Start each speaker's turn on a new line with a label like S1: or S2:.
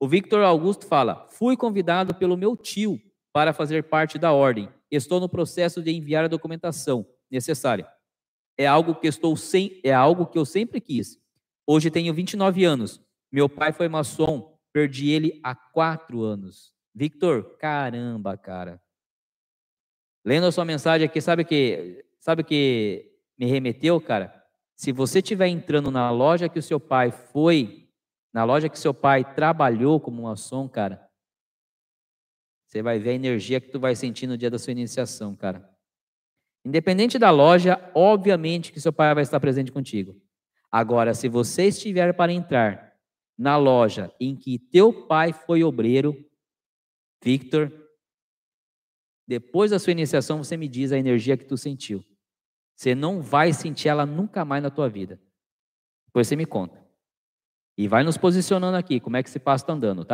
S1: O Victor Augusto fala: fui convidado pelo meu tio para fazer parte da ordem. Estou no processo de enviar a documentação necessária. É algo que estou sem, é algo que eu sempre quis. Hoje tenho 29 anos. Meu pai foi maçom. Perdi ele há quatro anos. Victor, caramba, cara. Lendo a sua mensagem aqui, sabe que sabe que me remeteu, cara? Se você estiver entrando na loja que o seu pai foi, na loja que seu pai trabalhou como maçom, cara, você vai ver a energia que tu vai sentir no dia da sua iniciação, cara. Independente da loja, obviamente que seu pai vai estar presente contigo. Agora, se você estiver para entrar na loja em que teu pai foi obreiro, Victor, depois da sua iniciação você me diz a energia que tu sentiu. Você não vai sentir ela nunca mais na tua vida. Depois você me conta. E vai nos posicionando aqui, como é que esse passo está andando, tá?